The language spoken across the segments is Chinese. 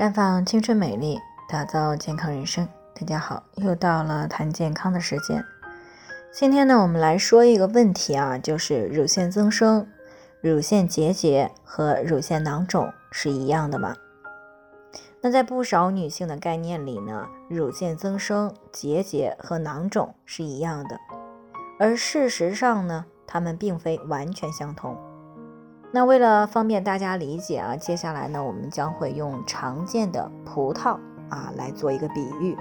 绽放青春美丽，打造健康人生。大家好，又到了谈健康的时间。今天呢，我们来说一个问题啊，就是乳腺增生、乳腺结节和乳腺囊肿是一样的吗？那在不少女性的概念里呢，乳腺增生、结节和囊肿是一样的，而事实上呢，它们并非完全相同。那为了方便大家理解啊，接下来呢，我们将会用常见的葡萄啊来做一个比喻。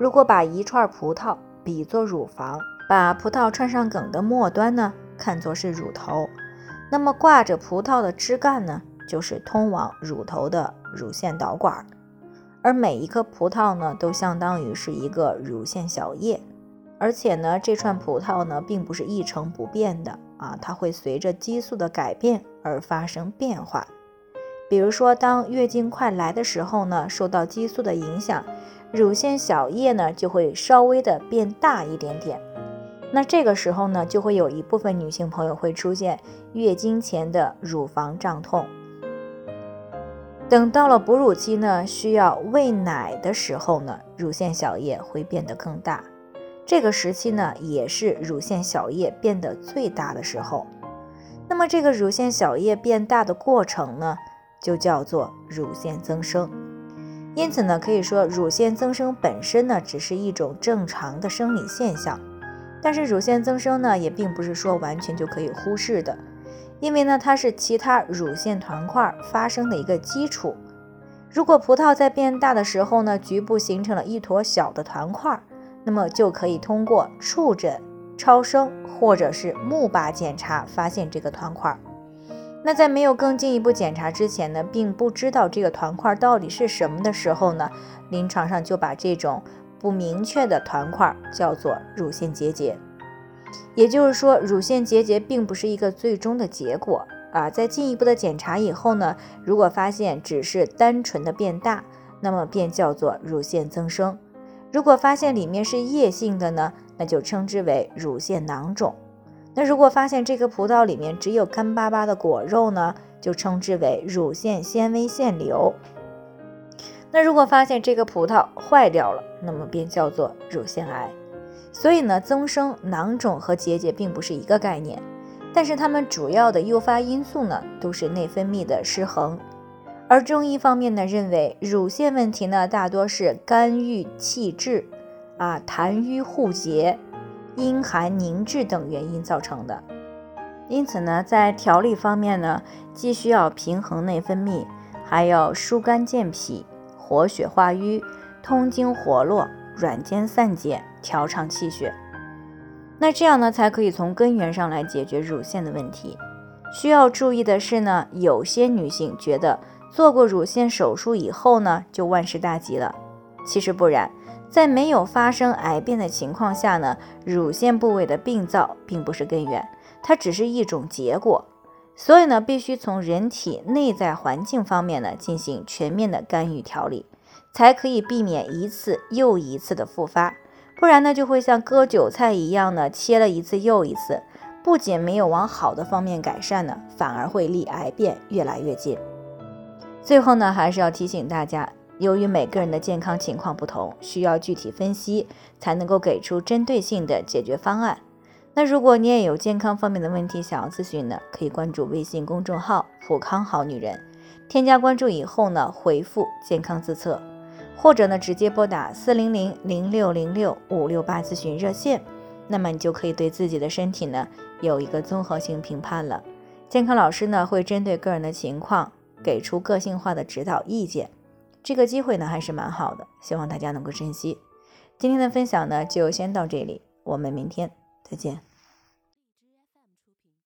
如果把一串葡萄比作乳房，把葡萄串上梗的末端呢看作是乳头，那么挂着葡萄的枝干呢就是通往乳头的乳腺导管，而每一颗葡萄呢都相当于是一个乳腺小叶，而且呢这串葡萄呢并不是一成不变的啊，它会随着激素的改变。而发生变化，比如说，当月经快来的时候呢，受到激素的影响，乳腺小叶呢就会稍微的变大一点点。那这个时候呢，就会有一部分女性朋友会出现月经前的乳房胀痛。等到了哺乳期呢，需要喂奶的时候呢，乳腺小叶会变得更大。这个时期呢，也是乳腺小叶变得最大的时候。那么这个乳腺小叶变大的过程呢，就叫做乳腺增生。因此呢，可以说乳腺增生本身呢，只是一种正常的生理现象。但是乳腺增生呢，也并不是说完全就可以忽视的，因为呢，它是其他乳腺团块发生的一个基础。如果葡萄在变大的时候呢，局部形成了一坨小的团块，那么就可以通过触诊。超声或者是钼靶检查发现这个团块，那在没有更进一步检查之前呢，并不知道这个团块到底是什么的时候呢，临床上就把这种不明确的团块叫做乳腺结节。也就是说，乳腺结节并不是一个最终的结果啊。在进一步的检查以后呢，如果发现只是单纯的变大，那么便叫做乳腺增生；如果发现里面是液性的呢？那就称之为乳腺囊肿。那如果发现这个葡萄里面只有干巴巴的果肉呢，就称之为乳腺纤维腺瘤。那如果发现这个葡萄坏掉了，那么便叫做乳腺癌。所以呢，增生、囊肿和结节并不是一个概念，但是它们主要的诱发因素呢，都是内分泌的失衡。而中医方面呢，认为乳腺问题呢，大多是肝郁气滞。啊，痰瘀互结、阴寒凝滞等原因造成的。因此呢，在调理方面呢，既需要平衡内分泌，还要疏肝健脾、活血化瘀、通经活络、软坚散结、调畅气血。那这样呢，才可以从根源上来解决乳腺的问题。需要注意的是呢，有些女性觉得做过乳腺手术以后呢，就万事大吉了，其实不然。在没有发生癌变的情况下呢，乳腺部位的病灶并不是根源，它只是一种结果。所以呢，必须从人体内在环境方面呢进行全面的干预调理，才可以避免一次又一次的复发。不然呢，就会像割韭菜一样呢，切了一次又一次，不仅没有往好的方面改善呢，反而会离癌变越来越近。最后呢，还是要提醒大家。由于每个人的健康情况不同，需要具体分析才能够给出针对性的解决方案。那如果你也有健康方面的问题想要咨询呢，可以关注微信公众号“普康好女人”，添加关注以后呢，回复“健康自测”，或者呢直接拨打四零零零六零六五六八咨询热线，那么你就可以对自己的身体呢有一个综合性评判了。健康老师呢会针对个人的情况给出个性化的指导意见。这个机会呢还是蛮好的，希望大家能够珍惜。今天的分享呢就先到这里，我们明天再见。